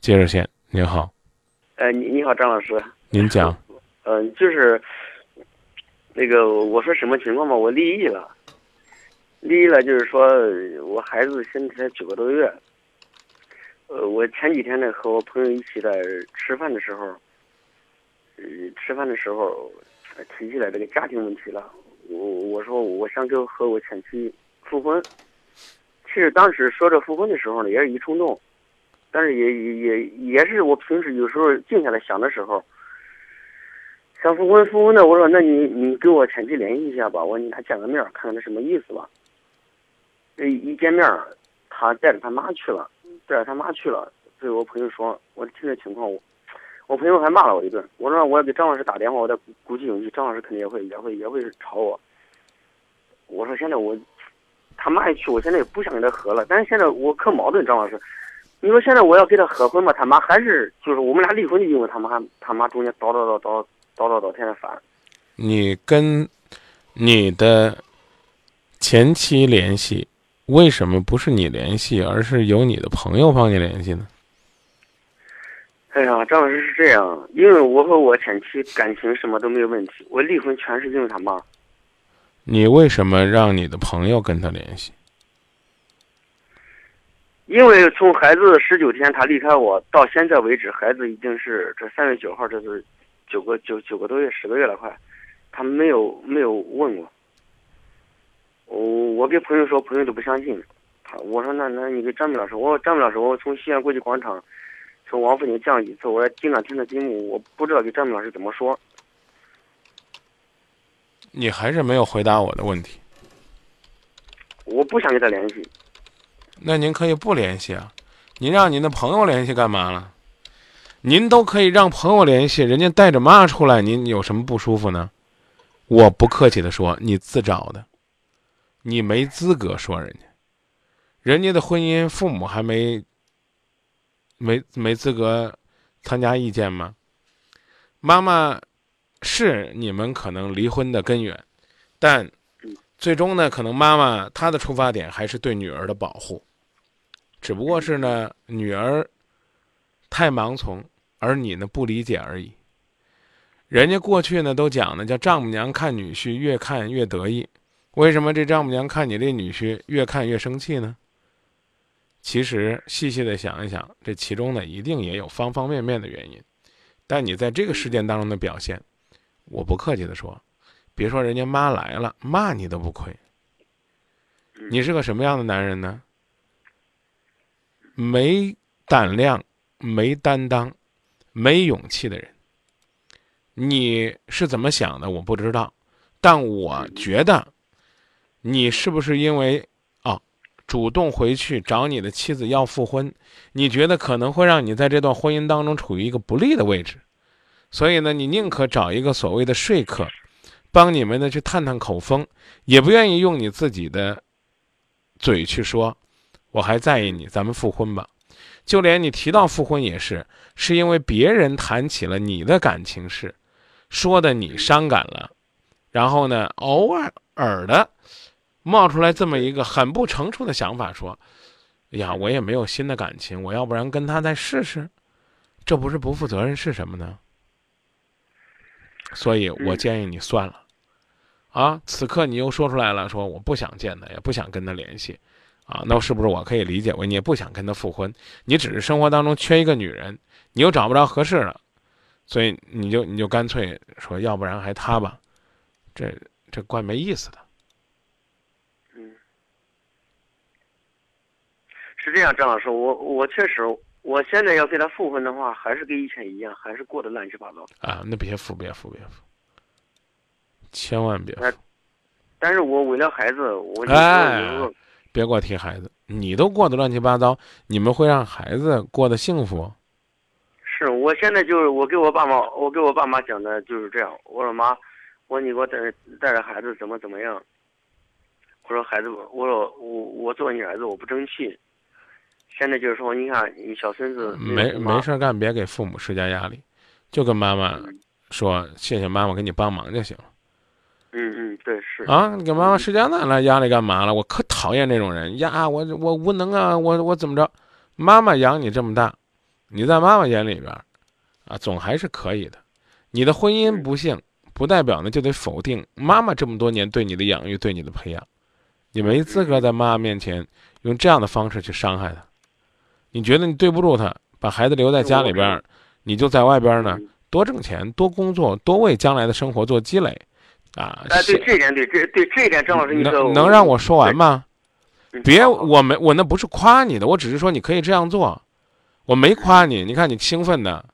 接热线，您好，呃，你你好，张老师。您讲。嗯、就是那个我说什么情况吧，我离异了。离异了，就是说我孩子现在才九个多月。呃，我前几天呢和我朋友一起在吃饭的时候，呃，吃饭的时候呃提起来这个家庭问题了。我我说我想跟和我前妻复婚。其实当时说着复婚的时候呢，也是一冲动，但是也也也也是我平时有时候静下来想的时候，想复婚复婚的，我说那你你给我前妻联系一下吧，我说你俩见个面看看他什么意思吧。这一见面，他带着他妈去了，带着他妈去了。对我朋友说，我听这情况，我我朋友还骂了我一顿。我说我要给张老师打电话，我得鼓起勇气，张老师肯定也会也会也会吵我。我说现在我他妈一去，我现在也不想跟他和了，但是现在我可矛盾，张老师，你说现在我要跟他合婚吧，他妈还是就是我们俩离婚，就因为他妈他妈中间叨叨叨叨叨叨叨，天天烦。你跟你的前妻联系，为什么不是你联系，而是由你的朋友帮你联系呢？哎呀，张老师是这样，因为我和我前妻感情什么都没有问题，我离婚全是因为他妈。你为什么让你的朋友跟他联系？因为从孩子十九天他离开我到现在为止，孩子已经是这三月九号，这是九个九九个多月，十个月了快，他没有没有问过。我我给朋友说，朋友都不相信。他我说那那你给张明老师，我说张明老师，我从西安国际广场从王府井降一次，我说经常听他节目，我不知道给张明老师怎么说。你还是没有回答我的问题。我不想跟他联系。那您可以不联系啊，您让您的朋友联系干嘛了？您都可以让朋友联系，人家带着妈出来，您有什么不舒服呢？我不客气的说，你自找的，你没资格说人家，人家的婚姻父母还没没没资格参加意见吗？妈妈是你们可能离婚的根源，但最终呢，可能妈妈她的出发点还是对女儿的保护。只不过是呢，女儿太盲从，而你呢不理解而已。人家过去呢都讲呢，叫丈母娘看女婿越看越得意。为什么这丈母娘看你这女婿越看越生气呢？其实细细的想一想，这其中呢一定也有方方面面的原因。但你在这个事件当中的表现，我不客气的说，别说人家妈来了骂你都不亏。你是个什么样的男人呢？没胆量、没担当、没勇气的人，你是怎么想的？我不知道，但我觉得，你是不是因为啊，主动回去找你的妻子要复婚？你觉得可能会让你在这段婚姻当中处于一个不利的位置，所以呢，你宁可找一个所谓的说客，帮你们呢去探探口风，也不愿意用你自己的嘴去说。我还在意你，咱们复婚吧。就连你提到复婚也是，是因为别人谈起了你的感情事，说的你伤感了，然后呢，偶尔尔的冒出来这么一个很不成熟的想法，说：“哎呀，我也没有新的感情，我要不然跟他再试试。”这不是不负责任是什么呢？所以我建议你算了。啊，此刻你又说出来了，说我不想见他，也不想跟他联系。啊，那是不是我可以理解为你也不想跟他复婚？你只是生活当中缺一个女人，你又找不着合适的，所以你就你就干脆说，要不然还他吧，这这怪没意思的。嗯，是这样，张老师，我我确实，我现在要跟他复婚的话，还是跟以前一样，还是过得乱七八糟。啊，那别复，别复，别复，千万别复。但是我为了孩子，我就哎，别给我提孩子，你都过得乱七八糟，你们会让孩子过得幸福？是我现在就是我给我爸妈，我给我爸妈讲的就是这样。我说妈，我说你给我带带着孩子怎么怎么样？我说孩子，我说我我做你儿子我不争气。现在就是说，你看你小孙子没没事干，别给父母施加压力，就跟妈妈说谢谢妈妈给你帮忙就行了。嗯嗯，对是啊，你给妈妈施加那那压力干嘛了？我可讨厌这种人呀！我我无能啊！我我怎么着？妈妈养你这么大，你在妈妈眼里边，啊，总还是可以的。你的婚姻不幸，不代表呢就得否定妈妈这么多年对你的养育、对你的培养。你没资格在妈妈面前用这样的方式去伤害她。你觉得你对不住她，把孩子留在家里边，你就在外边呢，多挣钱、多工作、多为将来的生活做积累，啊。哎，对这一点，对这对这一点，张老师，你能能让我说完吗？别，我没我那不是夸你的，我只是说你可以这样做，我没夸你。你看你兴奋的，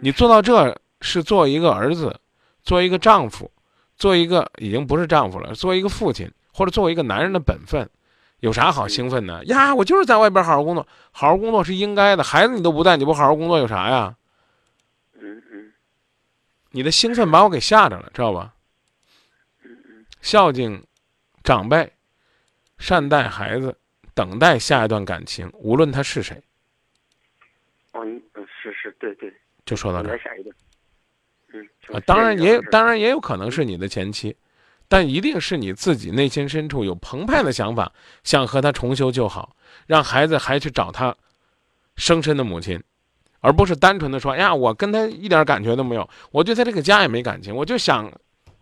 你做到这是做一个儿子，做一个丈夫，做一个已经不是丈夫了，做一个父亲或者作为一个男人的本分，有啥好兴奋的呀？我就是在外边好好工作，好好工作是应该的。孩子你都不带，你不好好工作有啥呀？嗯嗯，你的兴奋把我给吓着了，知道吧？孝敬长辈。善待孩子，等待下一段感情，无论他是谁。哦，嗯，是是，对对，就说到这儿。下一段。嗯啊，当然也当然也有可能是你的前妻，但一定是你自己内心深处有澎湃的想法，想和他重修旧好，让孩子还去找他生身的母亲，而不是单纯的说哎呀，我跟他一点感觉都没有，我对他这个家也没感情，我就想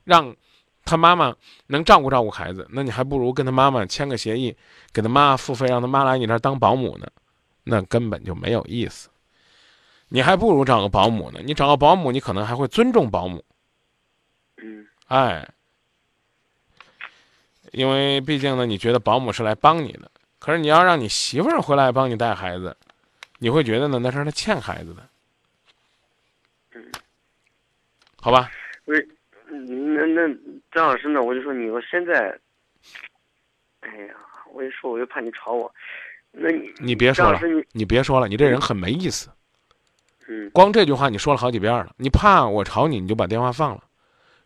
让。他妈妈能照顾照顾孩子，那你还不如跟他妈妈签个协议，给他妈付费，让他妈来你这儿当保姆呢，那根本就没有意思。你还不如找个保姆呢，你找个保姆，你可能还会尊重保姆。嗯，哎，因为毕竟呢，你觉得保姆是来帮你的，可是你要让你媳妇儿回来帮你带孩子，你会觉得呢，那是他欠孩子的。嗯，好吧。喂。那那张老师呢？我就说你，我现在，哎呀，我一说我就怕你吵我，那你你别说了，你你别说了，你这人很没意思。嗯，光这句话你说了好几遍了。你怕我吵你，你就把电话放了。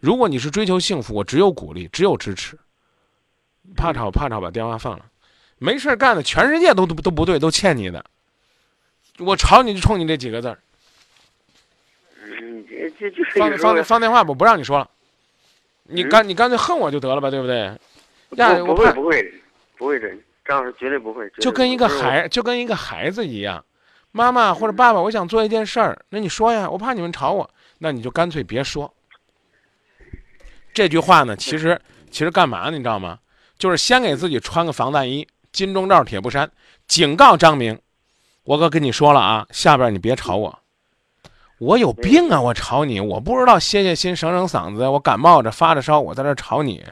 如果你是追求幸福，我只有鼓励，只有支持。怕吵怕吵，把电话放了。没事干的，全世界都都都不对，都欠你的。我吵你就冲你这几个字儿。嗯，这这就是放放放电话吧，不让你说了。你干你干脆恨我就得了吧，对不对？呀，不会不会不会这，张老师绝对不会。就跟一个孩就跟一个孩子一样，妈妈或者爸爸，我想做一件事儿，那你说呀，我怕你们吵我，那你就干脆别说。这句话呢，其实其实干嘛呢？你知道吗？就是先给自己穿个防弹衣，金钟罩铁布衫，警告张明，我可跟你说了啊，下边你别吵我。我有病啊！我吵你，我不知道歇歇心、省省嗓子。我感冒着、发着烧，我在这吵你，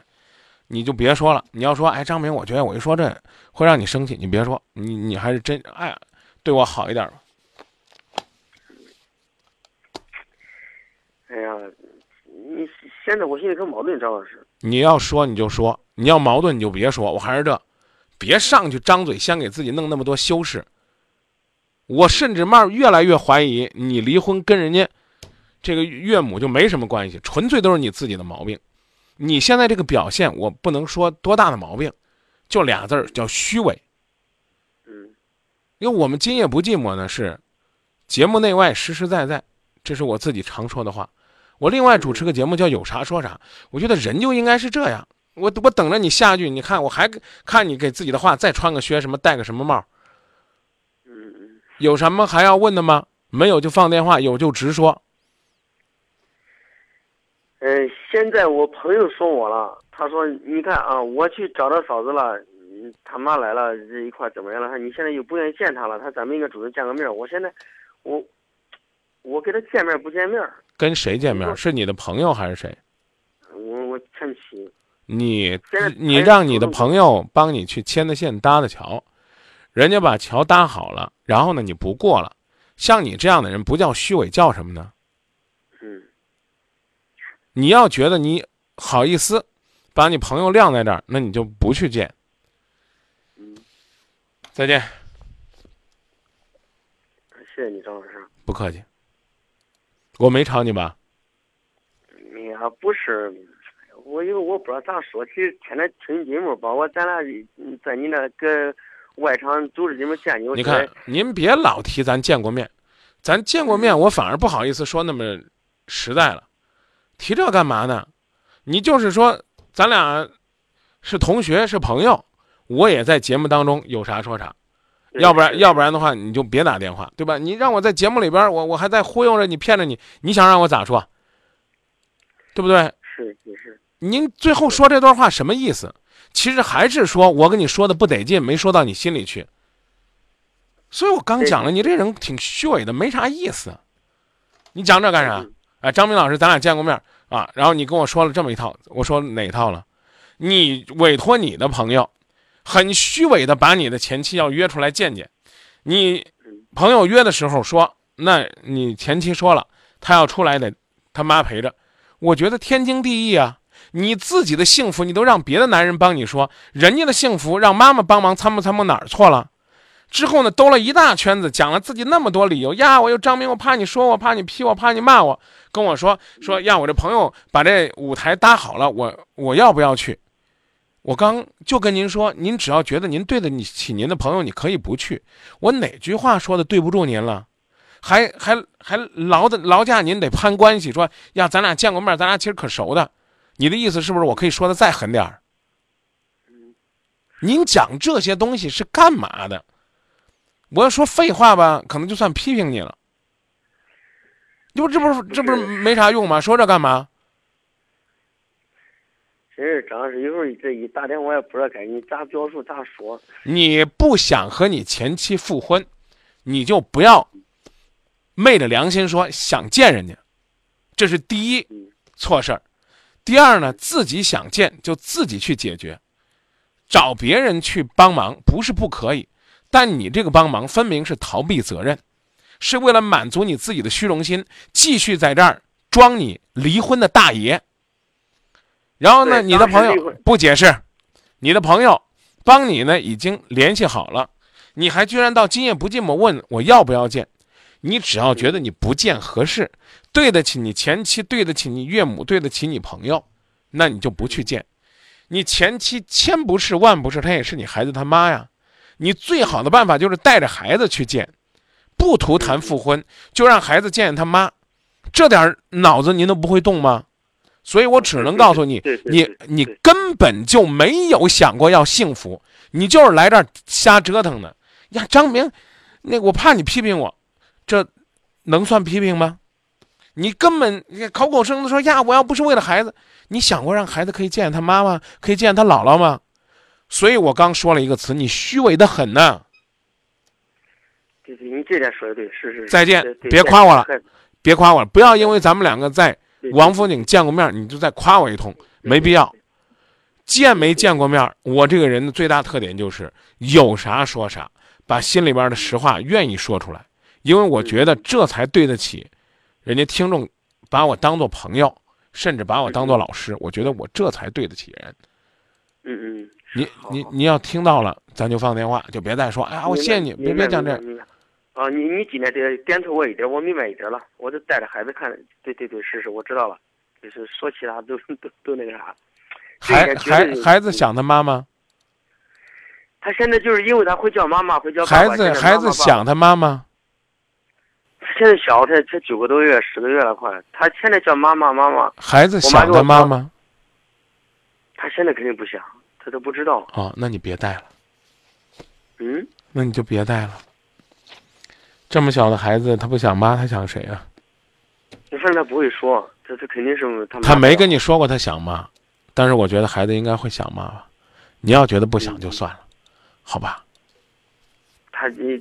你就别说了。你要说，哎，张明，我觉得我一说这会让你生气，你别说，你你还是真哎，对我好一点吧。哎呀，你现在我心里可矛盾，张老师。你要说你就说，你要矛盾你就别说。我还是这，别上去张嘴，先给自己弄那么多修饰。我甚至慢越来越怀疑，你离婚跟人家这个岳母就没什么关系，纯粹都是你自己的毛病。你现在这个表现，我不能说多大的毛病，就俩字儿叫虚伪。嗯，因为我们今夜不寂寞呢，是节目内外实实在在，这是我自己常说的话。我另外主持个节目叫有啥说啥，我觉得人就应该是这样。我我等着你下句，你看我还看你给自己的话再穿个靴什么，戴个什么帽。有什么还要问的吗？没有就放电话，有就直说。嗯，现在我朋友说我了，他说：“你看啊，我去找他嫂子了，他妈来了，这一块怎么样了？他你现在又不愿意见他了，他咱们应该主动见个面。我现在，我，我跟他见面不见面。跟谁见面？是你的朋友还是谁？我我前妻。你你让你的朋友帮你去牵的线搭的桥。人家把桥搭好了，然后呢，你不过了，像你这样的人不叫虚伪，叫什么呢？嗯。你要觉得你好意思，把你朋友晾在这儿，那你就不去见。嗯。再见。谢谢你，张老师。不客气。我没吵你吧？你还，不是，我因为我不知道咋说，其实天天听节目，包括咱俩在你那个。外场组织你们见你，你看您别老提咱见过面，咱见过面，我反而不好意思说那么实在了，提这干嘛呢？你就是说咱俩是同学是朋友，我也在节目当中有啥说啥，要不然要不然的话你就别打电话，对吧？你让我在节目里边，我我还在忽悠着你，骗着你，你想让我咋说？对不对？是是是，您最后说这段话什么意思？其实还是说我跟你说的不得劲，没说到你心里去。所以我刚讲了，你这人挺虚伪的，没啥意思。你讲这干啥嗯？哎，张明老师，咱俩见过面啊，然后你跟我说了这么一套，我说哪套了？你委托你的朋友，很虚伪的把你的前妻要约出来见见。你朋友约的时候说，那你前妻说了，他要出来得他妈陪着。我觉得天经地义啊。你自己的幸福，你都让别的男人帮你说，人家的幸福让妈妈帮忙参谋参谋哪儿错了？之后呢，兜了一大圈子，讲了自己那么多理由呀，我又张明，我怕你说我，怕你批我，怕你骂我，跟我说说呀，我这朋友把这舞台搭好了，我我要不要去？我刚就跟您说，您只要觉得您对得起您的朋友，你可以不去。我哪句话说的对不住您了？还还还劳的劳驾您得攀关系，说呀，咱俩见过面，咱俩其实可熟的。你的意思是不是我可以说的再狠点儿？您讲这些东西是干嘛的？我要说废话吧，可能就算批评你了。这不这不是这不是没啥用吗？说这干嘛？真是张老师，有时候这一打电话也不知道该你咋表述咋说。你不想和你前妻复婚，你就不要昧着良心说想见人家，这是第一嗯错事儿。第二呢，自己想见就自己去解决，找别人去帮忙不是不可以，但你这个帮忙分明是逃避责任，是为了满足你自己的虚荣心，继续在这儿装你离婚的大爷。然后呢，你的朋友不解释，你的朋友帮你呢已经联系好了，你还居然到今夜不寂寞问我要不要见？你只要觉得你不见合适，对得起你前妻，对得起你岳母，对得起你朋友，那你就不去见。你前妻千不是万不是，她也是你孩子他妈呀。你最好的办法就是带着孩子去见，不图谈复婚，就让孩子见见他妈。这点儿脑子您都不会动吗？所以我只能告诉你，你你根本就没有想过要幸福，你就是来这儿瞎折腾的呀。张明，那我怕你批评我，这能算批评吗？你根本你口口声声地说呀，我要不是为了孩子，你想过让孩子可以见见他妈妈，可以见见他姥姥吗？所以我刚说了一个词，你虚伪的很呢。对对，你这点说的对，是是。再见别夸我了别夸我了，不要因为咱们两个在王府井见过面，你就再夸我一通，没必要。见没见过面，我这个人的最大特点就是有啥说啥，把心里边的实话愿意说出来，因为我觉得这才对得起人家听众把我当做朋友，甚至把我当做老师，我觉得我这才对得起人。嗯嗯。你你你要听到了，咱就放电话，就别再说，哎呀，我谢谢你，别别讲这啊，你你今天这点头我一点，我明白一点了。我就带着孩子看，对对对，是是，我知道了。就是说其他都 都都那个啥。孩孩孩子想他妈妈，他现在就是因为他会叫妈妈，会叫爸孩爸。现在子孩子想他妈妈。他现在小，他才九个多月、十个月了，快。他现在叫妈妈妈妈，孩子想他妈妈他现在肯定不想，他都不知道。哦，那你别带了，嗯，那你就别带了。这么小的孩子，他不想妈，他想谁啊？反正他不会说，他他肯定是他。他没跟你说过他想妈，但是我觉得孩子应该会想妈吧。你要觉得不想就算了，好吧？他你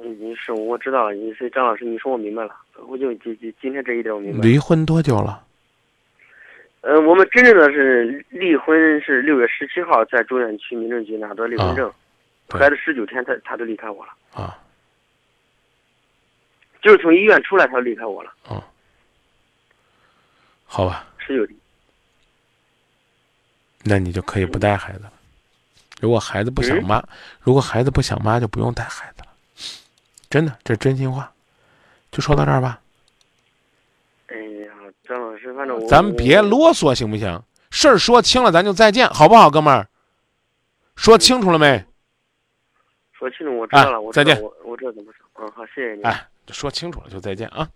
你你是我知道了，你是张老师，你说我明白了，我就今今今天这一点我明白了。离婚多久了？呃，我们真正的是离婚是六月十七号在中原区民政局拿到离婚证，孩子十九天他他就离开我了，啊，就是从医院出来他就离开我了，好吧，十九天。那你就可以不带孩子了。如果孩子不想嗯妈，如果孩子不想妈，就不用带孩子了。真的，这是真心话。就说到这儿吧，哎呀，张老师，反正我咱们别啰嗦行不行？事儿说清了，咱就再见，好不好，哥们儿？说清楚了没？说清楚，我知道了，哎我再见我我知道怎么说。嗯，好，谢谢你。哎，说清楚了就再见啊。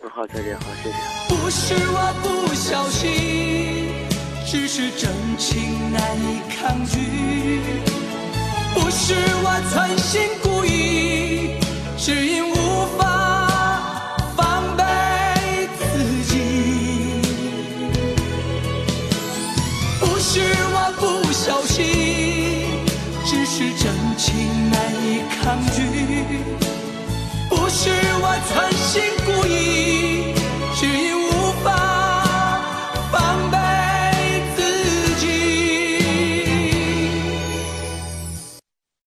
嗯，好，再见，好，谢谢。不是我不小心，只是真情难以抗拒。不是我存心故意，只因无法防备自己。不是我不小心，只是真情难以抗拒。不是我曾